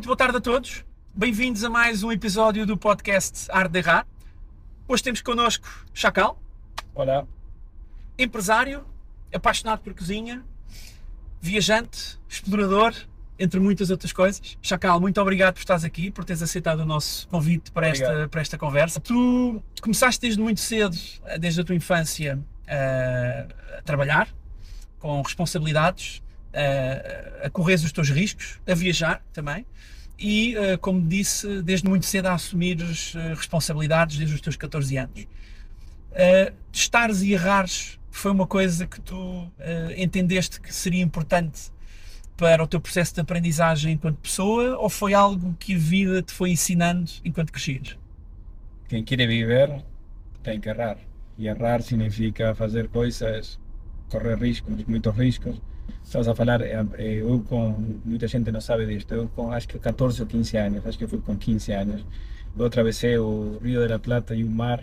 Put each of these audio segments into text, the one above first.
muito boa tarde a todos. Bem-vindos a mais um episódio do podcast Arte de Errar. Hoje temos connosco Chacal, Olá, empresário, apaixonado por cozinha, viajante, explorador, entre muitas outras coisas. Chacal, muito obrigado por estares aqui, por teres aceitado o nosso convite para esta, para esta conversa. Tu começaste desde muito cedo, desde a tua infância, eh, a trabalhar, com responsabilidades, eh, a correr os teus riscos, a viajar também. E, eh, como disse, desde muito cedo a assumir responsabilidades desde os teus 14 anos. Uh, testares e errares foi uma coisa que tu uh, entendeste que seria importante para o teu processo de aprendizagem enquanto pessoa ou foi algo que a vida te foi ensinando enquanto crescias? quem quiere viver tem que errar. E errar significa fazer coisas, correr riscos, muitos riscos. Estamos a falar, eh, eh, eu com, muita gente não sabe disto, eu com acho que 14 ou 15 anos, acho que fui com 15 anos, eu atravessei o Rio de la Plata e o mar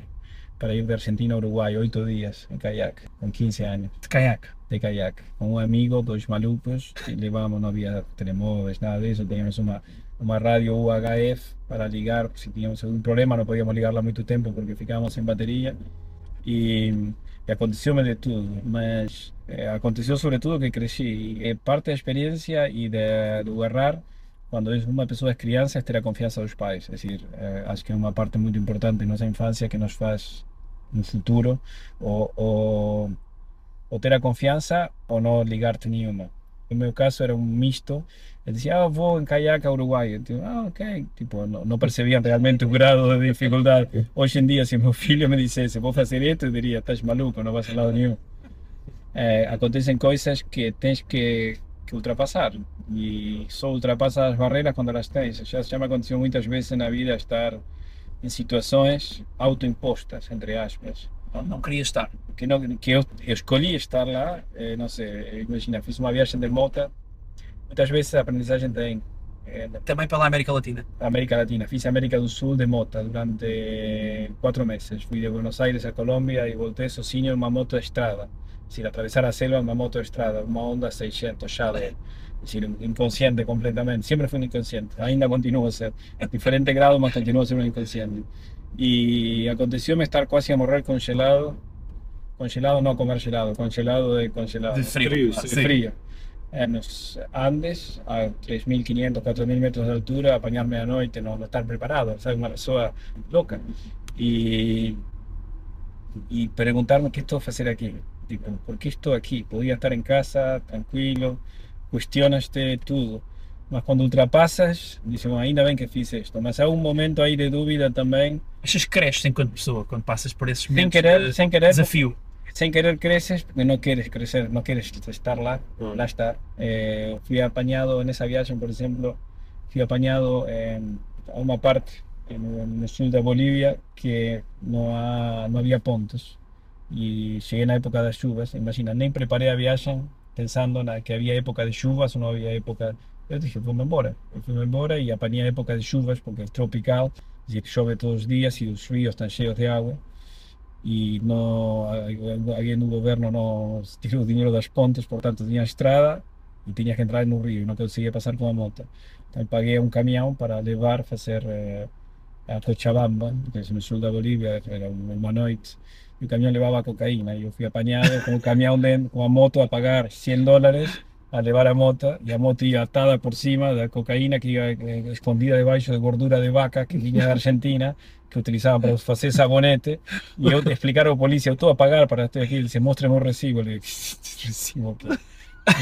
para ir de Argentina a Uruguai, oito dias em caiaque, com 15 anos. De caiaque. de caiaque com um amigo, dois malucos, e levamos, não havia telemóveis, nada disso, tínhamos uma, uma rádio UHF para ligar, se tínhamos algum problema, não podíamos ligarla muito tempo porque ficávamos sem bateria, e, aconteceu-me de tudo, mas eh, aconteceu sobretudo que cresci, é parte da experiência e de, do errar, quando uma pessoa é criança, é ter a confiança dos pais, é decir, eh, acho que é uma parte muito importante da nossa infância que nos faz no futuro, ou, ou ou ter a confiança ou não ligar-te nenhuma. No meu caso era um misto. Eu dizia, ah, vou em caiaque a Uruguai. Eu digo, ah, ok. Tipo, não, não percebiam realmente o grado de dificuldade. Hoje em dia, se meu filho me dissesse, vou fazer isto, eu diria, estás maluco, não vais a lado nenhum. Eh, acontecem coisas que tens que, que ultrapassar. E só ultrapassas as barreiras quando elas tens. Já, já me aconteceu muitas vezes na vida estar em situações autoimpostas, entre aspas Não, não queria estar. que, no, que eu, eu escolhi estar lá, eh, não sei, imagina, fiz uma viagem de moto, muitas vezes a aprendizagem tem eh, Também pela América Latina. América Latina, fiz América do Sul de moto durante quatro meses, fui de Buenos Aires a Colômbia e voltei sozinho em uma moto de estrada, es decir, atravessar a selva em uma moto de estrada, uma Honda 600 já de, es decir, inconsciente completamente, siempre fui un inconsciente, ainda continuo a ser, a diferente grado, mas continuo a ser un inconsciente. Y aconteció-me estar quase a morrer congelado, congelado no comer gelado, congelado de congelado. De sim. de frío. En los Andes, a 3.500, 4.000 metros de altura, apañarme a noite, no, no estar preparado, ¿sabes? Una pessoa loca. Y, y preguntarme qué estou a fazer aqui. Tipo, por que estou aqui? Podia estar em casa, tranquilo, cuestionas-te tudo. Mas quando ultrapassas, dizes, "Bom, ainda bem que fiz isto. Mas há um momento aí de dúvida também, Achas que cresces enquanto pessoa quando passas por esses sem momentos querer, de sem querer, desafio? sem querer creces porque no quieres crecer, no quieres estar lá, lá estar. Eh, fui apañado en esa viaje, por ejemplo, fui apañado en, a una parte el sur de Bolivia que no, ha- no había pontos llegué en la época de lluvias, imagina, nem preparé a viaje pensando na que había época de chuvas o no había época. Eu dije, fui-me embora. Eu fui-me embora e apañé a época de chuvas porque é tropical, es decir, chove todos os dias e os ríos están cheios de agua e no, alguém no governo não tirou o dinheiro das pontes, portanto tinha estrada e tinha que entrar no rio e não conseguia passar com a moto. Então paguei um caminhão para levar, fazer eh, a Cochabamba, que é no sul da Bolívia, era uma noite, e o caminhão levava cocaína e eu fui apanhado com o caminhão dentro, com a moto a pagar 100 dólares a levar a moto e a moto ia atada por cima da cocaína que ia eh, escondida debaixo de gordura de vaca que vinha da Argentina que utilizaban para fazer sabonete e eu explicar ao polícia, eu estou a pagar para estar aqui, ele disse, mostre o recibo, ele disse, recibo aqui.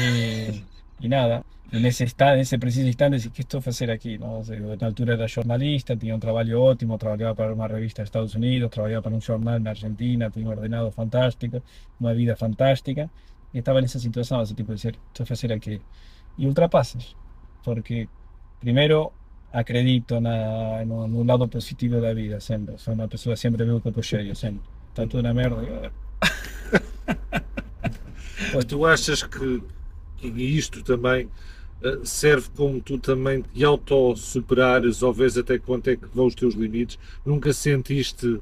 E, e nada, e nesse, instante, nesse preciso instante, disse, o que estou a fazer aqui? Não? Ou seja, eu, na altura era jornalista, tinha um trabalho ótimo, trabalhava para uma revista dos Estados Unidos, trabalhava para um jornal na Argentina, tinha um ordenado fantástico, uma vida fantástica, e estava nessa situação, assim, tipo, de dizer, estou a fazer aqui. E ultrapassas, porque primeiro acredito na, no, lado positivo da vida, sempre. Sou uma pessoa que sempre vê o copo cheio, sempre. Está tudo na merda. Mas tu achas que, que isto também eh, serve como tu também te autossuperares ou vês até quanto é que vão os teus limites? Nunca sentiste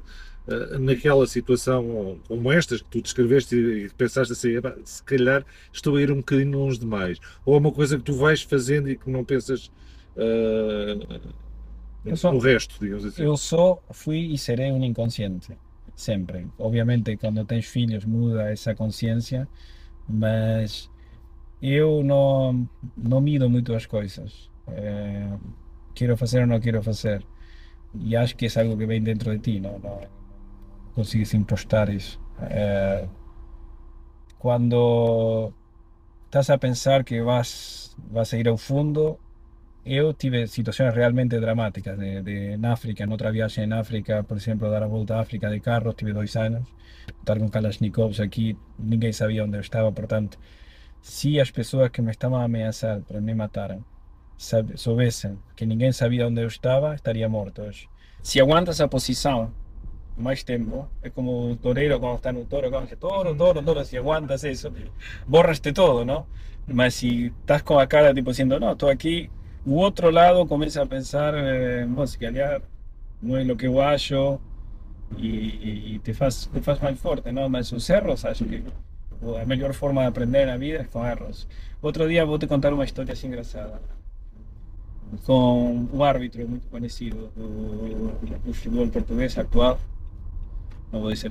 naquela situação como estas que tu descreveste e, pensaste assim, "Epá, se calhar estou a ir um bocadinho longe demais? Ou é uma coisa que tu vais fazendo e que não pensas uh, no resto, digamos assim. Eu só fui e serei um inconsciente, sempre. Obviamente, quando tens filhos muda essa consciência, mas eu não, não mido muito as coisas. Eh, quero fazer ou não quero fazer. E acho que é algo que vem dentro de ti, não, não consegues impostar isso. Eh, quando estás a pensar que vas, vas a ir ao fundo, eu tive situações realmente dramáticas de, de, África, en outra viagem en África, por exemplo, dar a volta a África de carro, tive dois anos, estar com Kalashnikovs aqui, ninguém sabia onde eu estava, portanto, se as pessoas que me estavam a ameaçar para me matar sabe, soubessem que ninguém sabia onde eu estava, estaria morto hoje. Se aguantas a posição mais tempo, é como o toureiro quando está no touro, quando dice toro, toro, toro, se aguantas isso, borraste todo, não? Mas se estás com a cara tipo diciendo, no, estou aqui, o outro lado começa a pensar, eh, "Bom, se calhar não é o que eu acho e, e te, faz, te faz mais forte, não? Mas os erros, acho que a melhor forma de aprender na vida é com erros. Outro dia vou te contar uma história assim engraçada com um árbitro muito conhecido do, do futebol português atual. Não vou dizer.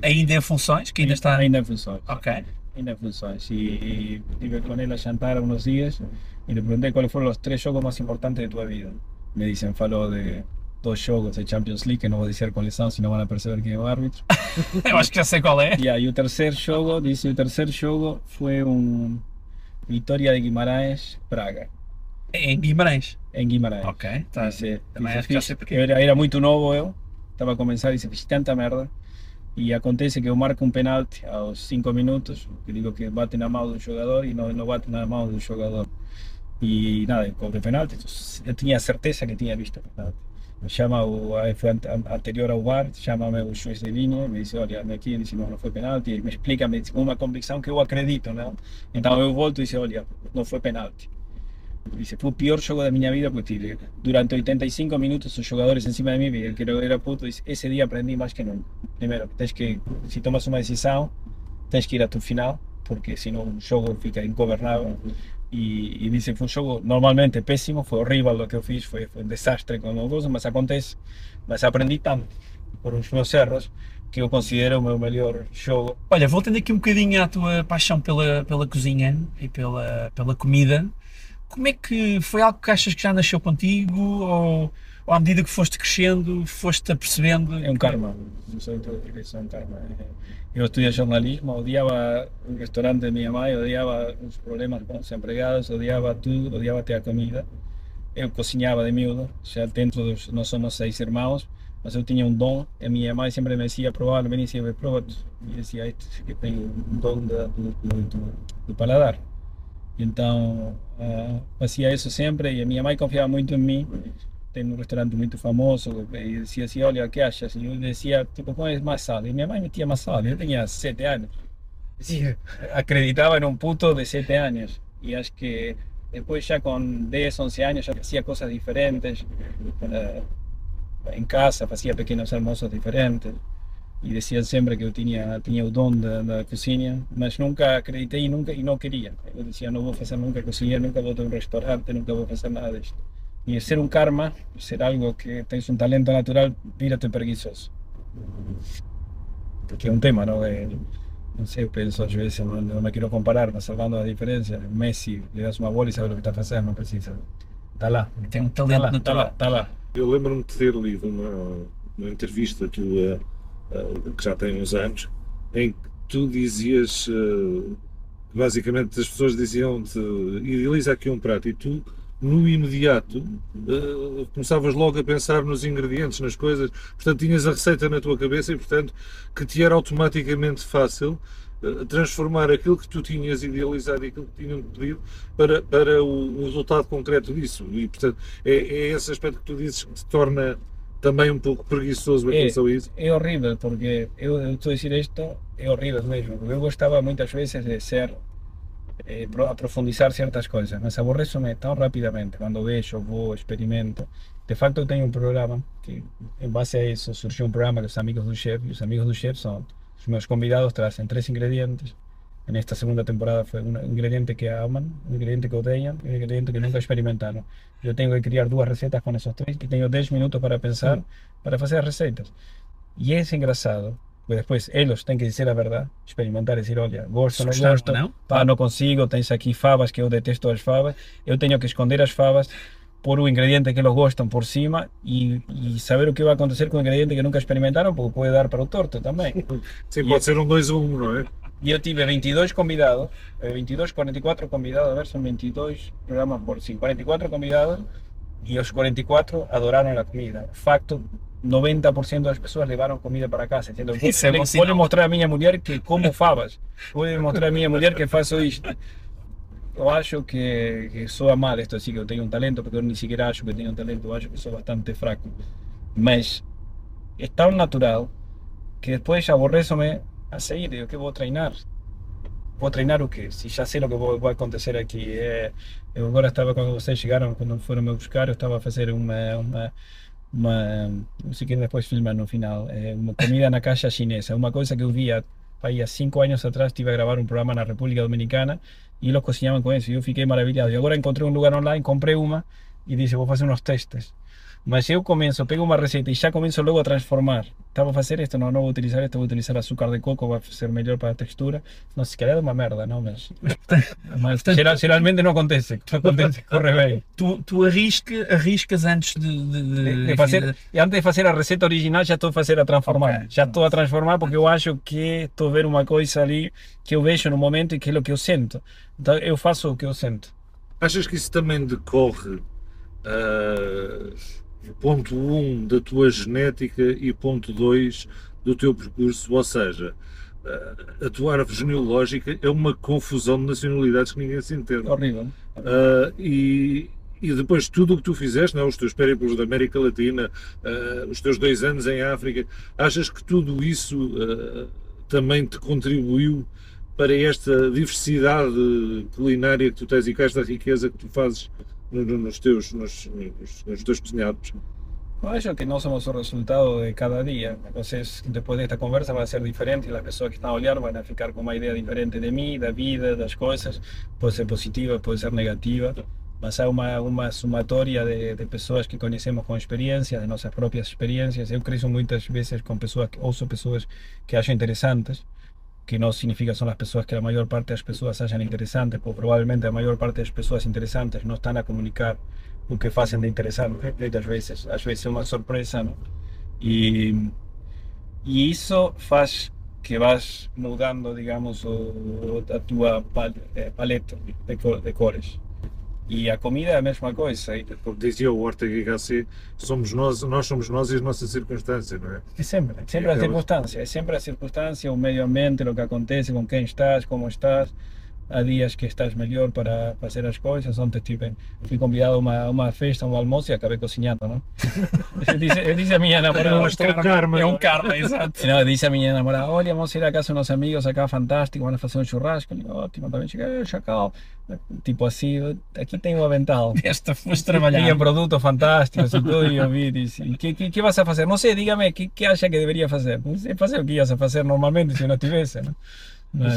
Ainda em funções, que ainda está. Ainda em funções. Ok. Ainda em funções. E, estive com ele a jantar há uns dias e lhe perguntei quais foram os três jogos mais importantes de tua vida. Me dizem, falou de dois jogos de Champions League, que não vou dizer quais são, senão vão perceber quem é o árbitro. Eu acho que já sei qual é. Yeah, e o terceiro jogo, disse, o terceiro jogo foi um Vitória de Guimarães, Praga, Em Guimarães. em Guimarães. Ok. Tá. Também acho que já sei porquê. eu era, era muito novo eu, estava a começar e disse, fiz tanta merda. E acontece que eu marco um penalti aos 5 minutos, que digo que bate na mão do jogador e não, não bate na mão do jogador. E nada, cobro penalti, eu tinha certeza que tinha visto o penalti. Me chama o, aí foi ante- anterior ao VAR, chama-me o juiz de linha, me diz, olha, aqui disse, não, não foi penalti, e me explica me diz, uma convicção que eu acredito, não? Então eu volto e disse, olha, não foi penalti. Dice, fue o pior jogo da minha vida porque tive, durante 85 minutos os jogadores encima de e el que era puto, dice, ese día aprendí más que nunca. Primero, que tens que, si tomas uma decisão, tens que ir até o final, porque senão o jogo fica ingovernável. E, e dice, foi um jogo normalmente péssimo, foi horrível o que eu fiz, foi um desastre com o coisa, mas acontece, mas aprendi tanto por os meus erros que eu considero o meu melhor jogo. Olha, voltando aqui um bocadinho à tua paixão pela, pela cozinha e pela, pela comida, como é que foi algo que achas que já nasceu contigo ou, ou à medida que foste crescendo, foste apercebendo? É um karma, tudo porque isso é um karma. Eu estudei jornalismo, odiava o restaurante da minha mãe, odiava os problemas com os empregados, odiava tudo, odiava até a comida. Eu cozinhava de miúdo, já dentro dos, nós somos seis irmãos, mas eu tinha um dom, a minha mãe sempre me dizia, provar, me dizia, prova. E eu dizia, este que tem um dom do paladar. Então, ah, fazia isso sempre e a minha mãe confiava muito em mim. Tem um restaurante muito famoso e dizia assim, olha, o que achas? E eu dizia, tipo, põe mais sal. E minha mãe metia mais sal. Eu tinha sete anos. Dizia, acreditava em um puto de sete anos. E acho que depois já com 10, 11 anos já fazia coisas diferentes. eh, em casa fazia pequenos almoços diferentes. E diziam sempre que eu tinha, tinha o dom da, da cozinha, mas nunca acreditei e, nunca, e não queria. Eu dizia, não vou fazer nunca cozinha, nunca vou ter um restaurante, nunca vou fazer nada disto. E ser um karma, ser algo que tens um talento natural, vira-te preguiçoso. Que é um tema, não é? Não sei, eu penso às vezes, não, não me quero comparar, mas salvando a diferença, Messi, lhe das uma bola e sabe o que está fazendo, não precisa. Está lá, Tem um talento lá, está lá, natural. está lá. Eu lembro-me de ter lido uma, uma entrevista tua, que já tem uns anos, em que tu dizias, eh, basicamente as pessoas diziam-te, idealiza aqui um prato, e tu, no imediato, eh, começavas logo a pensar nos ingredientes, nas coisas, portanto tinhas a receita na tua cabeça e, portanto, que te era automaticamente fácil eh, transformar aquilo que tu tinhas idealizado e aquilo que tinham pedido para, para o, o resultado concreto disso. E, portanto, é, é esse aspecto que tu dizes que te torna também um pouco preguiçoso em É. relação a isso. É horrível, porque eu, estou a dizer isto, é horrível mesmo. Eu gostava muitas vezes de ser, eh, pro- aprofundizar certas coisas, mas aborreço-me tão rapidamente quando vejo, vou, experimento. De facto, eu tenho um programa que, em base a isso, surgiu um programa que os amigos do chefe, e os amigos do chefe são os meus convidados, trazem três ingredientes, nesta segunda temporada foi um ingrediente que amam, um ingrediente que odeiam, um ingrediente que nunca experimentaram. Eu tenho que criar duas receitas com esses três e tenho 10 minutos para pensar, para fazer as receitas. E é engraçado, porque depois eles têm que dizer a verdade, experimentar e dizer, olha, gosto, Se não gostaram gosto, ou não. pá, não consigo, tens aqui favas que eu detesto as favas, eu tenho que esconder as favas, pôr o ingrediente que eles gostam por cima e, e saber o que vai acontecer com o ingrediente que nunca experimentaram, porque pode dar para o torto também. Sim, pode ser um 2 a 1, não é? E eu tive 22 convidados, eh, 22, 44 convidados, a ver, são 22 programas por sim, 44 convidados e os 44 adoraram a comida. Facto, 90% das pessoas levaram comida para casa. Entendeu? Isso é bom Vou sinal. mostrar à minha mulher que como favas. Vou mostrar à minha mulher que faço isto. Eu acho que, que soa mal isto assim, que eu tenho um talento, porque eu nem sequer acho que tenho um talento, eu acho que sou bastante fraco. Mas é tão natural que depois aborreço-me a sair, eu que vou treinar. Vou treinar o quê? Se já sei o que vou- vai acontecer aqui. É, eu agora estava, quando vocês chegaram, quando foram me buscar, eu estava a fazer uma, uma, uma sei que depois filmar no final, uma comida na caixa chinesa. Uma coisa que eu via aí há cinco anos atrás, estive a gravar um programa na República Dominicana e eles cozinhavam com isso. Eu fiquei maravilhado. E agora encontrei um lugar online, comprei uma e disse, vou fazer uns testes. Mas eu começo, pego uma receita e já começo logo a transformar. Estava a fazer isto, não, não vou utilizar isto, vou utilizar açúcar de coco, vai ser melhor para a textura. Não se calhar é uma merda, não, mas, mas geral- geralmente não acontece. Não acontece, corre bem. Tu, tu arrisca, arriscas antes de, de- de- De, fazer, e antes de fazer a receita original, já estou a fazer a transformar. Ok. Já estou a transformar porque eu acho que estou a ver uma coisa ali que eu vejo no momento e que é o que eu sinto. Então eu faço o que eu sinto. Achas que isso também decorre, ah, ponto 1, um, da tua genética e ponto 2 do teu percurso? Ou seja, a tua árvore genealógica é uma confusão de nacionalidades que ninguém se entende. Horrível. Ah, e, e depois tudo o que tu fizeste, não, é? os teus périplos da América Latina, ah, os teus dois anos em África, achas que tudo isso ah, também te contribuiu para esta diversidade culinária que tu tens e com esta riqueza que tu fazes nos, teus, nos, nos, teus que nós somos o resultado de cada dia. Entonces, depois desta conversa vai ser diferente as pessoas que estão a olhar vão ficar com uma ideia diferente de mim, da vida, das coisas. Pode ser positiva, pode ser negativa, mas há uma, uma somatória de, de pessoas que conhecemos com experiências, de nossas próprias experiências. Eu cresço muitas vezes com pessoas, ouço pessoas que acho interessantes, que não significa são as pessoas que a maior parte das pessoas acham interessantes, porque provavelmente a maior parte das pessoas interessantes não estão a comunicar o que fazem de interessante, muitas vezes, às vezes é uma surpresa, não? E, e isso faz que vas mudando, digamos, o, a tua pal- eh, paleta de, de cores. E a comida é a mesma coisa. E Como dizia o Ortega HC, somos nós, nós somos nós e as nossas circunstâncias, não é? É sempre, sempre a aquelas- circunstância, é sempre a circunstância, o meio ambiente, o que acontece, com quem estás, como estás. Há dias que estás melhor para fazer as coisas. Ontem tive, fui convidado a uma, uma festa, um almoço e acabei cozinhando, não? Eu disse, eu disse a minha namorada, é um karma, é um karma, exato. não, disse a minha namorada, olha, vamos ir a casa de uns amigos acá, fantástico, vamos fazer um churrasco. Eu digo, ótimo, também cheguei, chacal. Tipo assim, aqui tem um avental. Esta foste trabalhar. Tinha produtos fantásticos e tudo, e eu vi, disse, "E que, que, que vas a fazer? Não sei, dígame, que, que acha que deveria fazer? Não sei fazer o que ias a fazer normalmente se não tivesse, não?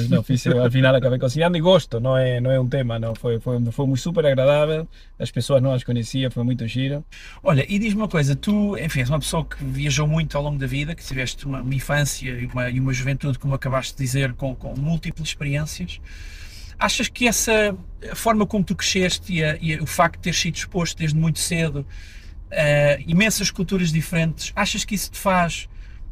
Não, fiz, al final acabei cozinhando e gosto, não é, não é um tema, não, foi, foi, foi super agradável, as pessoas não as conhecia, foi muito giro. Olha, e diz-me uma coisa, tu, enfim, és uma pessoa que viajou muito ao longo da vida, que tiveste uma, uma infância e uma, e uma juventude, como acabaste de dizer, com, com múltiplas experiências. Achas que essa forma como tu cresceste e, a- e o facto de teres sido exposto desde muito cedo a imensas culturas diferentes, achas que isso te faz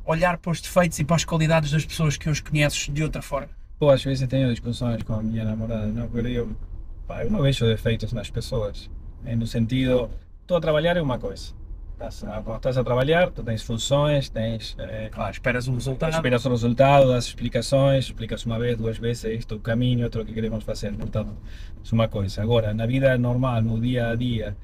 olhar para os defeitos e para as qualidades das pessoas que hoje conheces de outra forma? Eu às vezes tenho discussões com a minha namorada, não? Porque eu, eu não vejo defeitos nas pessoas, eh, no sentido, estou a trabalhar é uma coisa. Estás a, quando estás a trabalhar, tu tens funções, tens eh, esperas um resultado. Esperas o resultado, das explicações, explicas uma vez, duas vezes, isto é o caminho, outro o que queremos fazer. Portanto, é uma coisa. Agora, na vida normal, no dia a dia,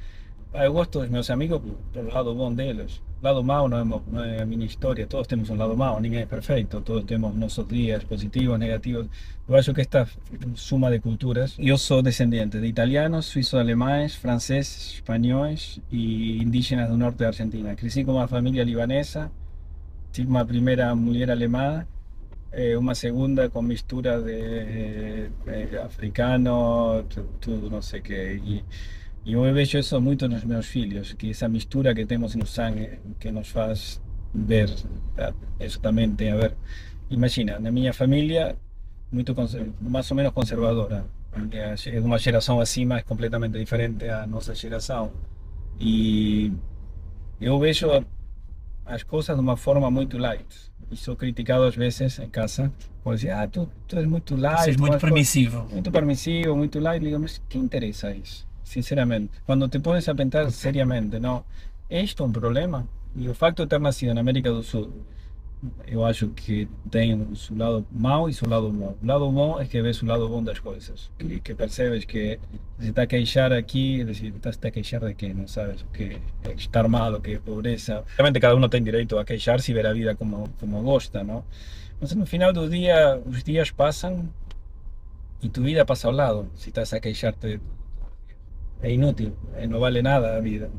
eu gosto dos meus amigos pelo lado bom deles. O lado mau não é, mo- não é a minha história, todos temos um lado mau, ninguém é perfeito, todos temos nossos dias positivos, negativos. Eu acho que esta suma de culturas, eu sou descendente de italianos, suíços alemães, franceses, espanhóis e indígenas do norte da Argentina. Cresci com uma família libanesa, tive uma primeira mulher alemã eh, uma segunda com mistura de, de africano, tu- tudo, não sei o quê. E, eu vejo isso muito nos meus filhos, que essa mistura que temos no sangue, que nos faz ver, tá? isso também tem a ver. Imagina, na minha família, muito mais ou menos conservadora. É de uma geração acima, é completamente diferente à nossa geração. E eu vejo as coisas de uma forma muito light. E sou criticado às vezes em casa por dizer, ah, tu, tu és muito light. Seres com muito as coisas." permissivo. muito permisivo, muito light. Digo, mas que interessa isso? Sinceramente. Quando te pones a pensar seriamente, não, é isto um problema? E o facto de ter nascido na América do Sul, eu acho que tem o seu lado mau e seu lado bom. O lado bom é que vês o lado bom das coisas, que, que percebes que se está a queixar aqui, a queixar de quê, não sabes? Que é estar mal, o que é pobreza. Realmente cada um tem direito a queixar-se e ver a vida como, como gosta, não? Mas no final do dia, os dias passam y tu vida pasa ao lado si estás a queixarte. É inútil, eh, não vale nada a vida.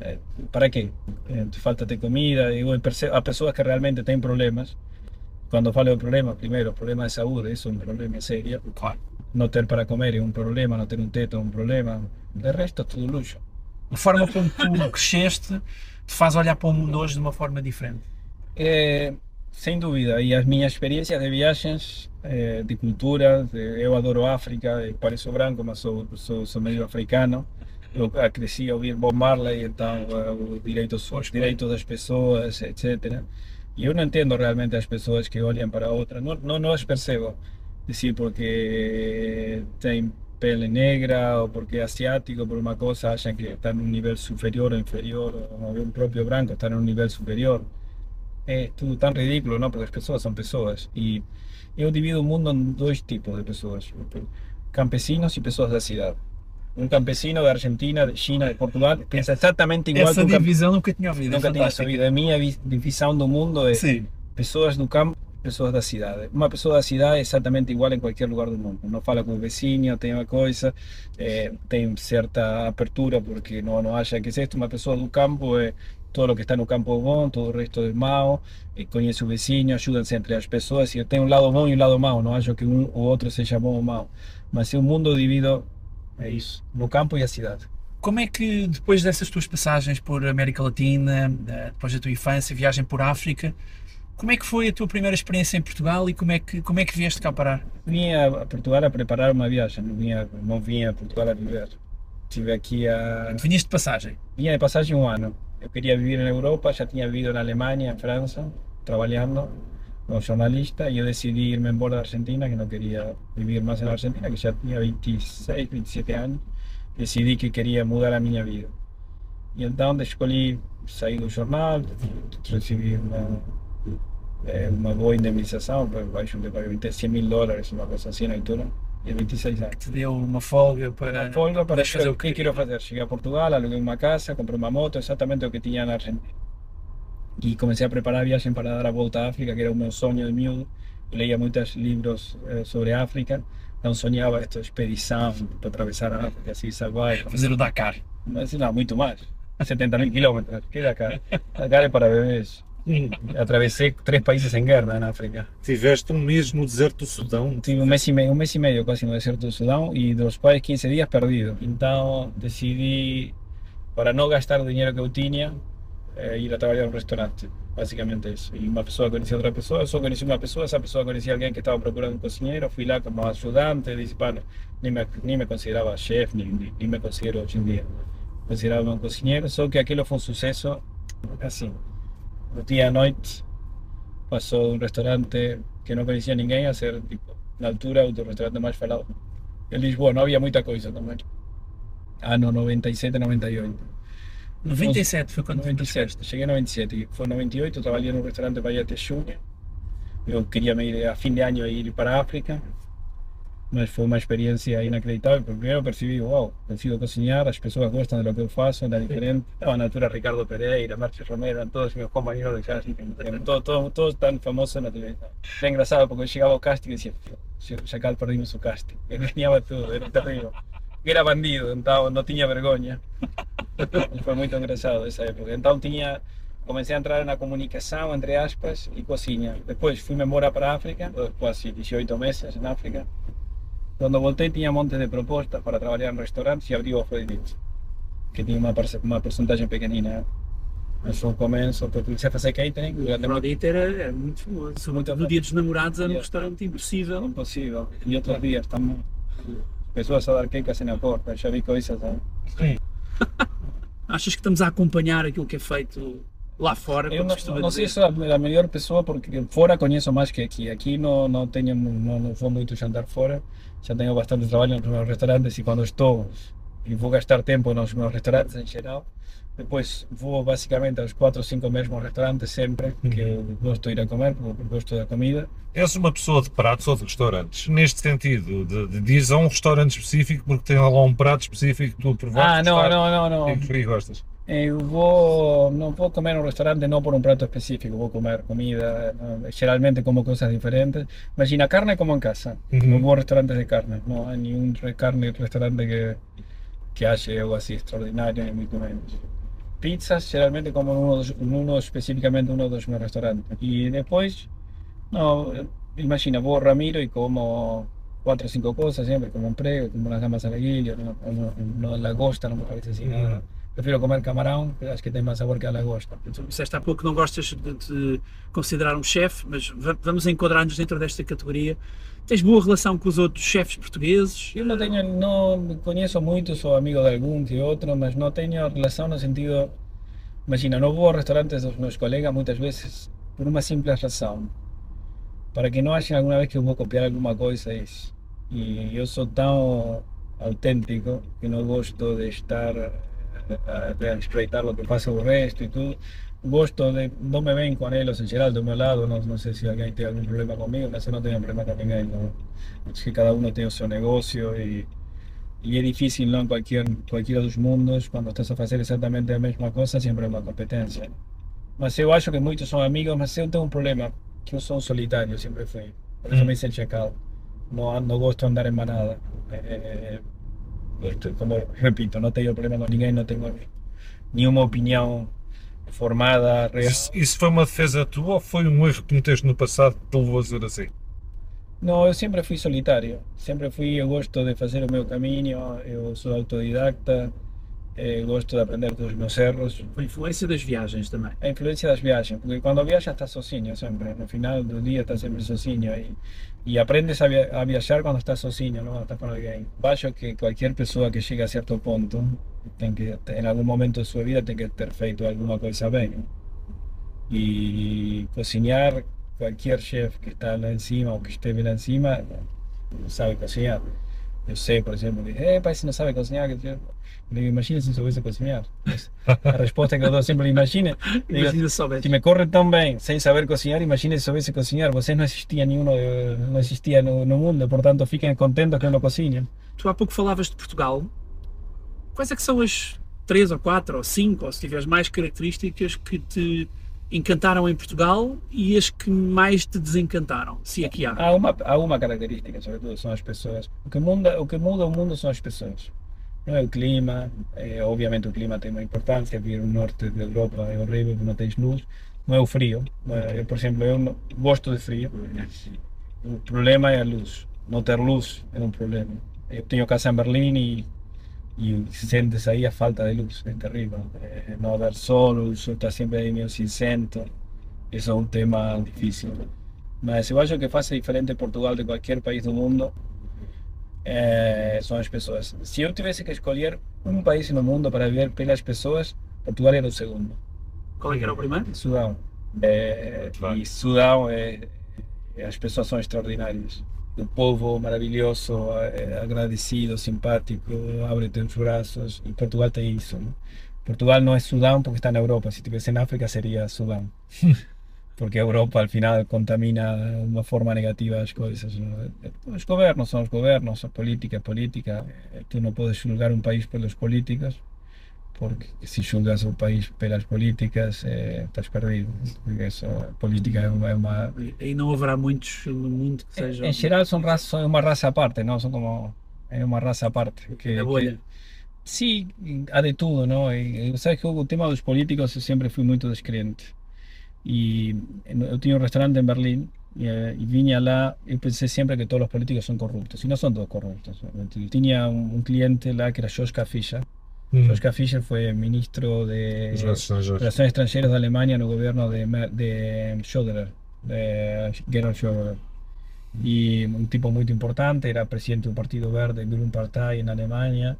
Eh, ¿Para quê? Eh, falta de comida. Percebo, há pessoas que realmente têm problemas. Quando falo de problema, primeiro, problema de saúde, isso é um problema sério. Não ter para comer é um problema, não ter um teto é um problema. De resto, tudo luxo. A forma como tu cresceste te faz olhar para o mundo hoje de uma forma diferente. É, sem dúvida, e as minhas experiências de viagens, eh, de cultura, de- eu adoro África, e pareço branco, mas sou, sou, sou meio africano. Eu ah, cresci a ouvir Bob Marley, então eh, os direitos, os direitos das pessoas, etc. E eu não entendo realmente as pessoas que olham para outra, não, não, não as percebo. Decir, porque tem pele negra ou porque é asiático, por uma coisa, acham que está num nível superior ou inferior, ou o próprio branco está num nível superior é tudo tão ridículo, não? Porque as pessoas são pessoas. E eu divido o mundo em dois tipos de pessoas: campesinos e pessoas da cidade. Um campesino da Argentina, de China, de Portugal, pensa exatamente igual Essa que um divisão nunca tinha ouvido. é Nunca tinha sabido. A minha vi- divisão do mundo é Sim. pessoas do campo, pessoas da cidade. Uma pessoa da cidade é exatamente igual em qualquer lugar do mundo. Não fala com o vizinho, tem uma coisa, eh, tem certa apertura porque não, não acha que é isto. Uma pessoa do campo é todo o que está no campo bom, todo o resto é mau, e conhece o vizinho, ajudam-se entre as pessoas. E tem um lado bom e um lado mau. Não acho que um ou outro seja bom ou mau. Mas é um mundo dividido, é isso, no campo e a cidade. Como é que depois dessas tuas passagens por América Latina, eh, depois da tua infância, viagem por África, como é que foi a tua primeira experiência em Portugal e como é que, como é que vieste cá parar? Vinha a Portugal a preparar uma viagem, não vinha, não vinha a Portugal a viver. Estive aqui a. Vinhas de passagem. Vinha de passagem um ano. Eu queria viver na Europa, já tinha vivido na Alemanha, em França, trabalhando como jornalista, e eu decidi irme embora da Argentina, que não queria viver mais na Argentina, que já tinha 26, 27 anos. Decidi que queria mudar a minha vida. E então escolhi sair do jornal, recebi uma, eh, uma boa indemnização, acho que paguei 100 mil dólares, uma coisa assim na altura, e 26 anos. Te deu uma folga para. Uma folga para fazer o que que quero fazer. Cheguei a Portugal, aluguei uma casa, comprei uma moto, exatamente o que tinha na Argentina. E comecei a preparar a viagem para dar a volta à África, que era o meu sonho de miúdo. Eu leía muitos livros eh, sobre a África, então sonhava esta expedição para atravessar a África, assim, salvar. Fazer o Dakar. Mas não, muito mais. 70 mil quilómetros. Que Dakar? Dakar é para bebês. Atravessei três países em guerra na África. Tiveste um mês no deserto do Sudão. Tive um mês e meio, um mês e meio quase no deserto do Sudão e dos quais 15 dias perdido. Então decidi, para não gastar o dinheiro que eu tinha, eh, ir a trabalhar no restaurante. Basicamente isso. E uma pessoa conhecia outra pessoa, eu só conheci uma pessoa, essa pessoa conhecia alguém que estava procurando um cozinheiro, fui lá como ajudante, disse, bueno, nem me, nem me considerava chefe, nem, nem me considero hoje em dia. Considerava um cozinheiro, só que aquilo foi um sucesso assim. No dia à noite, passou de um restaurante que não conhecia ninguém a ser, tipo, na altura, o do restaurante mais falado. Em Lisboa não havia muita coisa também. Ano 97, 98. 97 foi quando 97, cheguei em 97 e foi em 98, eu trabalhei num restaurante até junho. Eu queria me ir a fim de ano ir para a África, mas foi uma experiência inacreditável, porque primeiro percebi, uau, consigo cozinhar, as pessoas gostam do que eu faço, era diferente. Estava na altura Ricardo Pereira, Márcio Romero, todos meus companheiros de casting, todos, todos, todos tan famosos na televisão. Era engraçado porque chegava ao casting dizia, já cá perdimos o casting, eu ganhava tudo, era terrível. Era bandido, então não tinha vergonha. Foi muito engraçado essa época. Então tinha comecei a entrar na comunicação, entre aspas, e cozinha. Depois fui-me embora para a África, quase 18 meses na África. Quando voltei tinha montes de propostas para trabalhar em restaurantes e abriu o Afrodite, que tinha uma, perce- uma porcentagem pequenina. Mas foi o começo, porque comecei a fazer catering muito Afrodite era, era muito famoso. Muito No dia dos namorados era um restaurante impossível. impossível. E outros dias também. Pessoas a dar quecas na porta, já vi coisas. Sim. Achas que estamos a acompanhar aquilo que é feito lá fora? Eu como não, não sei se sou a melhor pessoa porque fora conheço mais que aqui. Aqui não, não tenho, não, não vou muito jantar fora. Já tenho bastante trabalho nos meus restaurantes e quando estou e vou gastar tempo nos meus restaurantes em geral. Depois vou basicamente aos 4 ou 5 mesmos restaurantes sempre, que eu gosto de ir a comer, porque gosto da comida. És uma pessoa de pratos ou de restaurantes? Neste sentido, de, de, diz a um restaurante específico porque tem lá um prato específico que tu provaste. Ah, não, gostaste não, não, E não. que gostas. Eu vou, não vou comer num restaurante não por um prato específico, vou comer comida, não, geralmente como coisas diferentes. Imagina, carne como em casa, Uhum. no vou a restaurantes de carne, não há nenhum re- carne restaurante que, que ache algo así extraordinario, ni muito menos. Pizzas, geralmente como en uno, en uno específicamente uno dos meus restaurantes. Y después, no, imagina, vou a Ramiro y como cuatro o cinco cosas siempre, como un prego, como unas gambas al aguilho, no, no, no lagosta, no me parece así nada. Prefiro comer camarão, que acho que tem mais sabor que a lagosta. Tu disseste há pouco que não gostas de te considerar um chefe, mas va- vamos enquadrar-nos dentro desta categoria. Tens boa relação com os outros chefes portugueses? Eu não tenho, não conheço muito, sou amigo de algum que outro, mas não tenho relação no sentido. Imagina, não vou a restaurantes dos meus colegas muitas vezes por uma simples razão. Para que não achem alguma vez que eu vou copiar alguma coisa, é isso. E eu sou tão autêntico que não gosto de estar eh, a, a espreitar o que passa o resto e tudo. Gosto de, não me bem com eles em geral, do meu lado, não, não sei se alguém tem algum problema comigo, mas eu não tenho problema com ninguém. Não. Acho que cada um tem o seu negócio e, e é difícil não em qualquer, qualquer dos mundos, quando estás a fazer exatamente a mesma coisa, sempre é uma competência. Mas eu acho que muitos são amigos, mas eu tenho um problema, que eu sou um solitário, sempre fui. Por isso Hum. me dicen chacal. Não, não gosto de andar em manada. Eh, gosto- como repito, não tenho problema com ninguém, não tenho nenhuma opinião formada, real. Isso, isso foi uma defesa tua ou foi um erro que cometeste no passado que te levou a dizer assim? Não, eu sempre fui solitário. Sempre fui, eu gosto de fazer o meu caminho, eu sou autodidacta, eh, gosto de aprender dos meus erros. A influência das viagens também. A influência das viagens, porque quando viajas estás sozinho sempre, no final do dia estás sempre sozinho e, e aprendes a, via a viajar quando estás sozinho, não quando estás com alguém. Acho que qualquer pessoa que chega a certo ponto, tem que, em algum momento de sua vida, tem que ter feito alguma coisa bem. E cozinhar, qualquer chefe que está lá em cima ou que esteve lá em cima, sabe cozinhar. Eu sei, por exemplo, que, eh, pai, se não sabe cozinhar, que eu digo, imagina se soubesse cozinhar. A resposta que eu dou sempre, imagina. Digo, Imagina se soubesse. se me corre tão bem sem saber cozinhar, imagine se soubesse cozinhar. Vocês não existia nenhum, eh, não existia no, no mundo, portanto fiquem contentos que eu não cozinho. Tu há pouco falavas de Portugal. Quais é que são as três ou quatro ou cinco, ou se tiveres mais características que te encantaram em Portugal e as que mais te desencantaram, se aqui há? Há uma, há uma característica, sobretudo, são as pessoas. O que, muda, o que muda o mundo são as pessoas. Não é o clima, é, obviamente o clima tem uma importância, vir o norte da Europa é horrível, não tens luz. Não é o frio. não é- Eu, por exemplo, eu não- gosto de frio. O problema é a luz. Não ter luz é um problema. Eu tenho casa em Berlim e, e sentes aí a falta de luz, é terrível. É, não haver sol, o sol está sempre aí meio cinzento. Isso é um tema difícil. Mas eu acho que faz diferente Portugal de qualquer país do mundo eh, são as pessoas. Se eu tivesse que escolher um país no mundo para viver pelas pessoas, Portugal era o segundo. Qual é que era o primeiro? Sudão. Eh, Claro. E Sudão, é, as pessoas são extraordinárias. O povo maravilhoso, eh, agradecido, simpático, abre-te os braços. E Portugal tem isso. né? Portugal não é Sudão porque está na Europa. Se estivesse na África seria Sudão. Porque Europa al final contamina de uma forma negativa as coisas. ¿no? Os governos são os governos, a política é política. Tu não podes julgar um país pelos políticos, porque se julgas o país pelas políticas, eh, estás perdido. Porque isso, a política é uma, é uma- E não haverá muitos no mundo que sejam. Em geral são, raça, são uma raça à parte, não? São como é uma raça à parte. Que, Na bolha. que- Sí, há de tudo, não? E, sabes que o tema dos políticos eu sempre fui muito descrente. E eu tinha um restaurante em Berlim e, e vinha lá eu pensei sempre que todos os políticos são corruptos. E não são todos corruptos. Eu tinha um, um cliente lá que era Joschka Fischer. Hum. Joschka Fischer foi ministro de Os nossos estrangeiros. Relações Estrangeiras da Alemanha no governo de, Mer- de Schröder, de Gerhard Schröder. Y un tipo muy importante, era presidente del Partido Verde, Green Party en Alemania,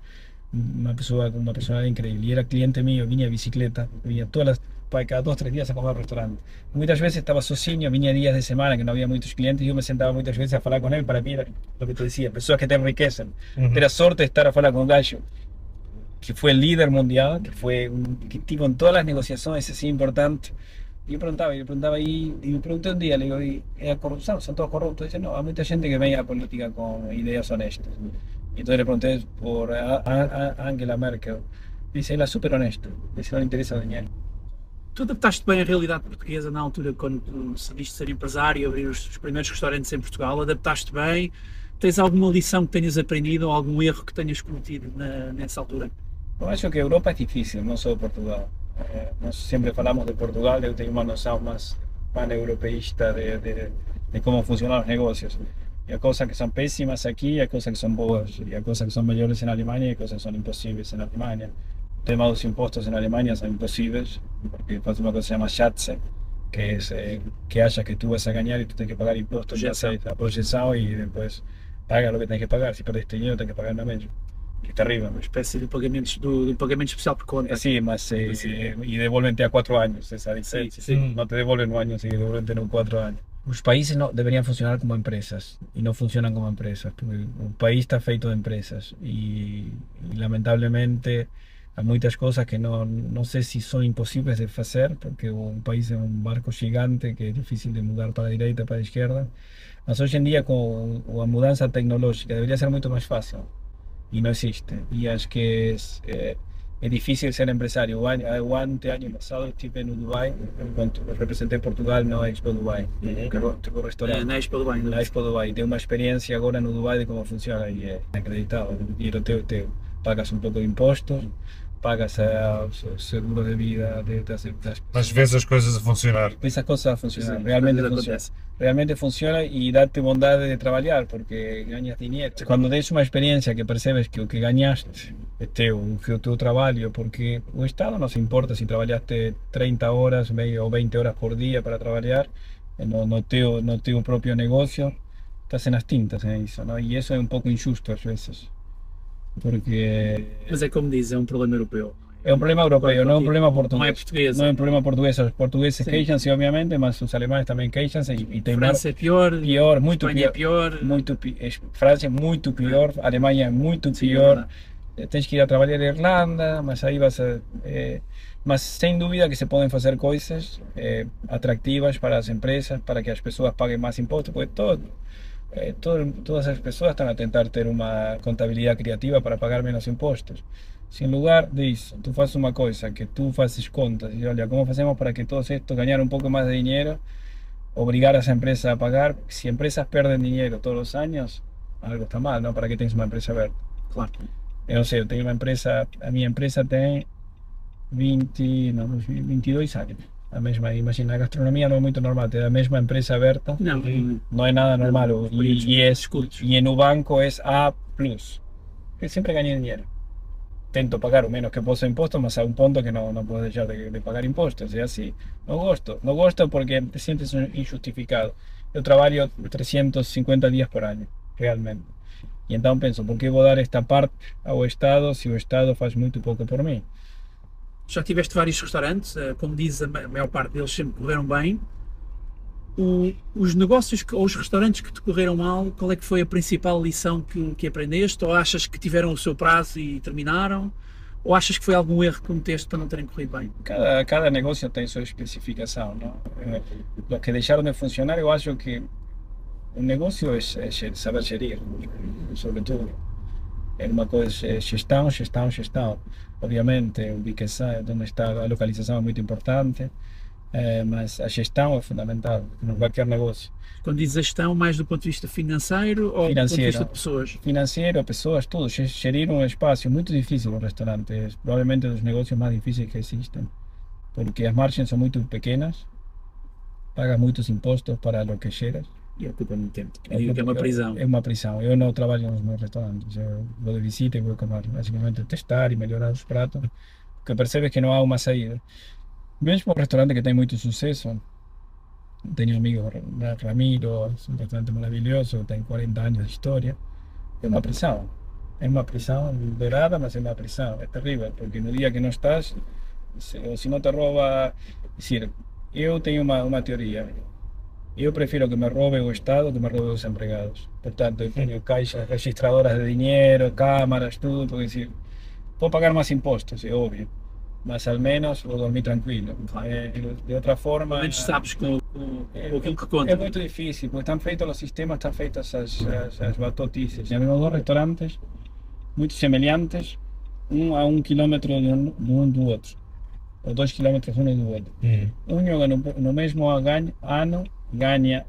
una persona, una persona increíble. Y era cliente mío, venía a bicicleta, venía todas las, para cada dos, tres días a comer al restaurante. Muchas veces estaba sozinho, venía días de semana que no había muchos clientes, y yo me sentaba muchas veces a hablar con él, para mí era lo que te decía, personas que te enriquecen. Uhum. Ter a sorte de estar a falar con Gallo, que fue el líder mundial, que fue un que tipo en todas las negociaciones así importantes. Y yo preguntaba, y yo preguntaba ahí, y me pregunté un día, le digo, ¿y ¿era corrupción? ¿Son todos corruptos? Dice, no, hay mucha gente que ve a política con ideas honestas. Y entonces le pregunté por a- a- a Angela Merkel. Dice, ela é super honesta, dice, no le interesa dinero. Tu adaptaste bem à realidade portuguesa na altura quando tu decidiste ser empresário e abrir os, os primeiros restaurantes em Portugal? Adaptaste bem? Tens alguma lição que tenhas aprendido ou algum erro que tenhas cometido na- nessa altura? Eu acho que Europa é difícil, não só Portugal. Eh, nós sempre falamos de Portugal, eu tenho uma noção mais pan-europeísta de, de, de como funcionam os negócios. E há coisas que são péssimas aqui, há coisas que são boas, e há coisas que são melhores na Alemanha e coisas que são impossíveis na Alemanha. O tema dos impostos na Alemanha são impossíveis, porque faz uma coisa que se chama Schatze, que é eh, que achas que tu vas a ganhar e tu tens que pagar impostos, já Projeção. sei, a projeção e depois paga o que tens que pagar. Se perdeste dinheiro, tens que pagar na mesma. Que é terrível. Uma espécie de pagamentos do, do pagamento especial por conta. Sí, más eh, eh, y devuelven a cuatro años esa diferencia. sí. Mm. No te devuelven un año, sí, devuelven en cuatro años. Los países no deberían funcionar como empresas y no funcionan como empresas. porque Un país está feito de empresas y, y lamentablemente hay muchas cosas que no, no sé si son imposibles de hacer porque un país es un barco gigante que es difícil de mudar para la derecha, para la izquierda. Mas hoy en día con la mudanza tecnológica debería ser mucho más fácil y no existe. Y es que eh, es difícil ser empresario. O año, o ante año pasado estuve en Dubai, cuando representé Portugal no Expo Dubai, ro- tengo Eh, restaurante. na Expo Bem. Na Expo Dubai, tengo uma experiência agora no Dubai de como funciona e é inacreditável. O dinheiro teu, teu. Pagas um pouco de impostos, pagas eh, o seguro de vida, de, das, das, Mas vês as coisas a funcionar. essas coisas funcionam, Sim, realmente coisas funciona. acontecem. Realmente funciona y date bondade de trabalhar porque ganhas dinheiro. Quando tens uma experiência que percebes que o que ganhaste é teu, que o teu trabalho, porque o Estado não se importa se trabalhaste 30 horas meio, ou 20 horas por dia para trabalhar eh, no, no, teu, no teu próprio negócio, estás nas tintas em isso, não? e isso é um pouco injusto às vezes. Porque Mas é como diz, é um problema europeu. é um problema europeu, não é um problema Não é português. Não é um problema português. Os portugueses queixam-se, obviamente, mas os alemães também queixam-se e, e tem França é pior, pior, muito Espanha é pior. pior. muito França é muito pior, Alemanha é muito Sim, é pior. Eh, Tens que ir a trabalhar em Irlanda, mas aí vas a. eh, mas sem dúvida que se podem fazer coisas eh, atrativas para as empresas, para que as pessoas paguem mais impostos, porque todo, eh, todo- todas as pessoas estão a tentar ter uma contabilidade criativa para pagar menos impostos. Se em lugar disso, tu fazes uma coisa que tu fazes contas e olha, como fazemos para que todos estos ganhar um pouco mais de dinheiro, obrigar a esa empresa a pagar. Si empresas pierden dinero todos los años, algo está mal, ¿no? ¿Para qué tienes una empresa verde? Claro. Yo no sé, yo tengo una empresa, a mi empresa tiene 20, no, 22 años. A mesma, imagina, a gastronomía no es muy normal, te da a mesma empresa aberta, Não, não- no es nada normal. Não, y, y es, escuros. y en un banco es A+. Que siempre gané dinero. Tento pagar o menos que posso impostos, mas a un punto que no, no puedo dejar de, de pagar impostos. Es así. No gosto. No gosto porque te sientes injustificado. Yo trabalho 350 días por año, realmente. E então penso, por que vou dar esta parte ao Estado se o Estado faz muito pouco por mim? Já tiveste vários restaurantes, eh, como diz a ma- maior parte deles sempre correram bem. O- os negócios que- ou os restaurantes que te correram mal, qual é que foi a principal lição que, que aprendeste? Ou achas que tiveram o seu prazo e terminaram? Ou achas que foi algum erro que cometeste para não terem corrido bem? Cada, cada negócio tem sua especificação, não? Eh, Os que deixaram de funcionar, eu acho que o negócio é, é saber gerir, sobretudo. É uma coisa, gestão, gestão, gestão. Obviamente, ubicação, onde está a localização é muito importante. É, mas a gestão é fundamental em qualquer negócio. Quando diz gestão, mais do ponto de vista financeiro ou do ponto de Financeiro. vista de pessoas? Financeiro, pessoas, tudo. Ge- Gerir um espaço muito difícil no restaurante. É provavelmente dos negócios mais difíceis que existem. Porque as margens são muito pequenas, pagas muitos impostos para o que geras. E ocupa muito tempo. Eu digo que é uma prisão. É uma prisão. Eu não trabalho nos meus restaurantes. Eu vou de visita e vou comer. Basicamente testar e melhorar os pratos. Porque percebes que não há uma saída. Mesmo um restaurante que tem muito sucesso. Tenho amigo Ra- Ramiro, é um restaurante maravilhoso, tem 40 anos de história. É uma prisão. É uma prisão liberada, mas é uma prisão. É terrível, porque no dia que não estás, se, se não te rouba. Decir, eu tenho uma, uma teoria. Eu prefiro que me robe o Estado que me robe os empregados. Portanto, eu tenho caixas registradoras de dinheiro, cámaras, tudo, porque decir, vou pagar mais impostos, é óbvio. Mas ao menos vou dormir tranquilo. Eh, de outra forma. Pelo menos sabes com, com, com aquilo que conta. É muito difícil, porque estão feitos os sistemas, estão feitas as, as, as batotices. Já vimos dois restaurantes muito semelhantes, um a um quilômetro de um, de um do outro, ou dois quilômetros um do outro. Um no, no mesmo ano ganha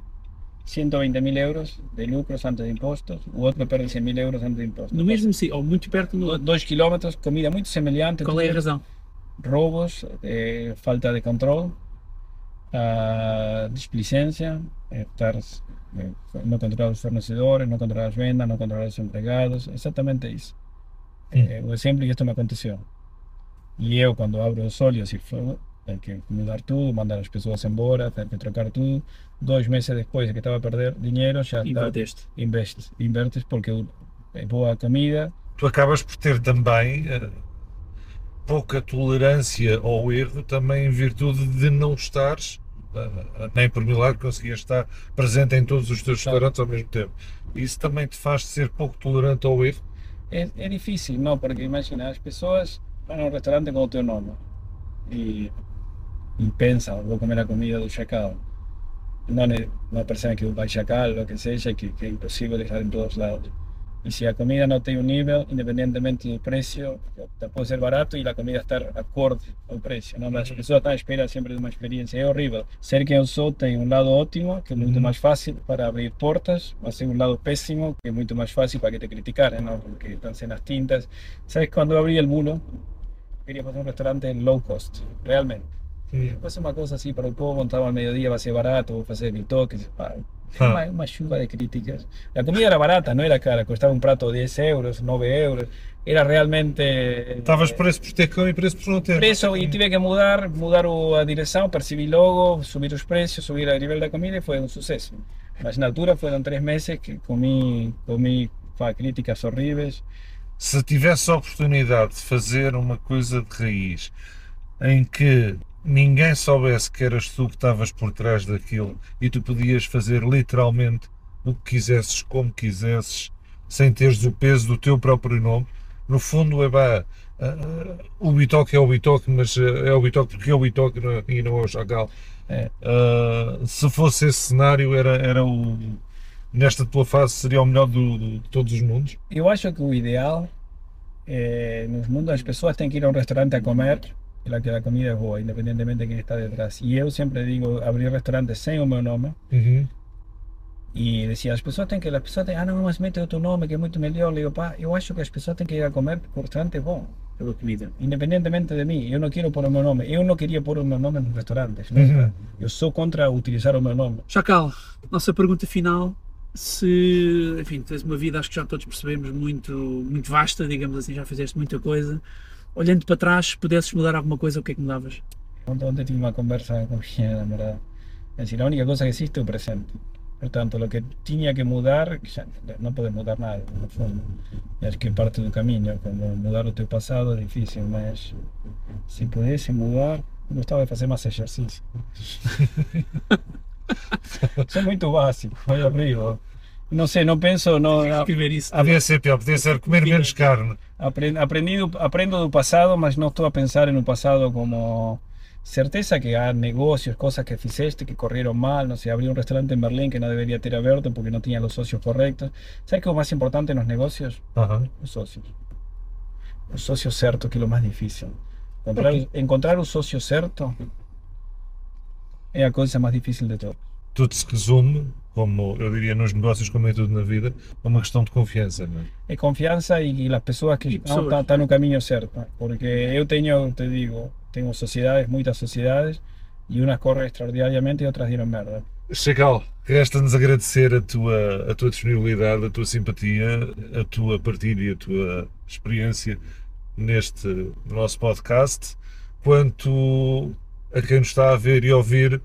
120 mil euros de lucros antes de impostos, o outro perde 100 mil euros antes de impostos. No mesmo sítio, ou muito perto no. Dois quilômetros, comida muito semelhante, Qual é a razão? robos, eh, falta de control, ah, displicência, eh, estar, eh, não controlar os fornecedores, não controlar as vendas, não controlar os empregados, exatamente isso. Eh, o exemplo que isto me aconteceu. E eu, quando abro os olhos e tenho que mudar tudo, mandar as pessoas embora, tenho que trocar tudo. Dois meses depois que estava a perder dinheiro, já está, Inverteste. investes, invertes porque é boa comida, Tu acabas por ter também eh, pouca tolerância ao erro, também em virtude de não estares, eh, nem por milagre conseguias estar presente em todos os teus restaurantes ao mesmo tempo. Isso também te faz ser pouco tolerante ao erro. É, é difícil, não, porque imagina, as pessoas vão a um restaurante com o teu nome e, pensam, vou comer a comida do chacal. Não, não percebem que vai chacal, o que seja, que, que é impossível estar em todos lados. E se a comida não tem um nível, independentemente do preço, pode ser barato e a comida estar acorde ao preço. Não? Mas as pessoas estão à espera sempre de uma experiência. É horrível. Ser quem eu sou tem um lado ótimo, que é muito mais fácil para abrir portas, mas tem um lado péssimo, que é muito mais fácil para que te criticarem, não? porque estão as tintas. ¿Sabes? Quando abri el bulo, queria fazer um restaurante low cost, realmente. Fazer uma coisa assim para o povo, estava ao meio-dia, vai ser barato, vou fazer bitoques. pá. Ah. Uma, uma chuva de críticas. A comida era barata, não era cara, custava um prato 10 euros, 9 euros. Era realmente. Estavas preso por ter cão e preso por não ter. preso e tive que mudar, mudar a direção, percebi logo, subir os preços, subir o nível da comida e foi um sucesso. Mas na altura foram três meses que comi, comi críticas horríveis. Se tivesse a oportunidade de fazer uma coisa de raiz em que ninguém soubesse que eras tu que estavas por trás daquilo e tu podias fazer literalmente o que quisesses, como quisesses, sem teres o peso do teu próprio nome, no fundo é pá, ah, o Bitoque é o Bitoque, mas ah, é o Bitoque porque é o Bitoque e não é o Chacal. É. Ah, se fosse esse cenário, era, era o. Nesta tua fase, seria o melhor do- do- de todos os mundos? Eu acho que o ideal é, nos mundos as pessoas têm que ir a um restaurante a comer lá que a comida é boa, independentemente de quem está detrás. E eu sempre digo abrir restaurantes sem o meu nome Uhum. e dizia as pessoas têm que as pessoas têm, ah não, mas mete o teu nome que é muito melhor. Eu digo, pá, eu acho que as pessoas têm que ir a comer porque o restaurante é bom. Pela comida. Independentemente de mim, eu não quero pôr o meu nome. Eu não queria pôr o meu nome nos restaurantes. Uhum. Eu sou contra utilizar o meu nome. Chacal, nossa pergunta final. Se, enfim, tens uma vida, acho que já todos percebemos, muito, muito vasta, digamos assim, já fizeste muita coisa. Olhando para trás, se pudesses mudar alguma coisa, o que é que mudavas? Ontem, ontem tive uma conversa com minha namorada. É decir, a única cosa que existe é o presente. Portanto, lo que tinha que mudar, não pode mudar nada, no fundo. Acho que parte do caminho. Quando mudar o teu passado é difícil, mas se pudesse mudar, de fazer mais exercício. Isso é muito básico, foi horrível. Não sei, não penso, não, Escrever isso. Podia ser pior, podia ser comer menos carne. Apre- aprendi do- aprendo do passado, mas não estou a pensar no passado como certeza que há negócios, coisas que fizeste que correram mal, não sei, abri um restaurante em Berlim que não deveria ter aberto porque não tinha os sócios corretos. Sabe que é o mais importante nos negócios? Aham. Os sócios. O sócio certo que é o mais difícil. Encontrar, encontrar o sócio certo é a coisa más difícil de todo. Tudo se resume, como eu diria nos negócios, como em tudo na vida, a uma questão de confiança. Não é? É confianza y, y las personas que están personas. están no caminho certo. Porque eu tenho, te digo, tengo sociedades, muitas sociedades, e unas correm extraordinariamente e outras dieron merda. Chacal, resta-nos agradecer a tua, a tua disponibilidade, a tua simpatia, a tua partilha e a tua experiência neste nosso podcast. Quanto a quem nos está a ver e ouvir,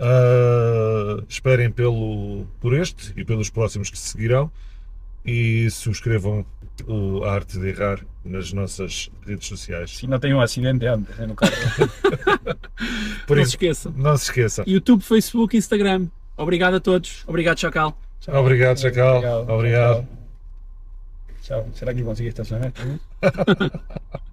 ah, esperem pelo, por este e pelos próximos que se seguirão e subscrevam o A Arte de Errar nas nossas redes sociais. Si no tenho um acidente antes eh, no carro. Por não se isso, esqueçam. não se esqueçam. YouTube, Facebook, Instagram. Obrigado a todos. Obrigado, Chacal. Obrigado, Chacal. Obrigado. Obrigado. Chao. Será que consegui estacionar?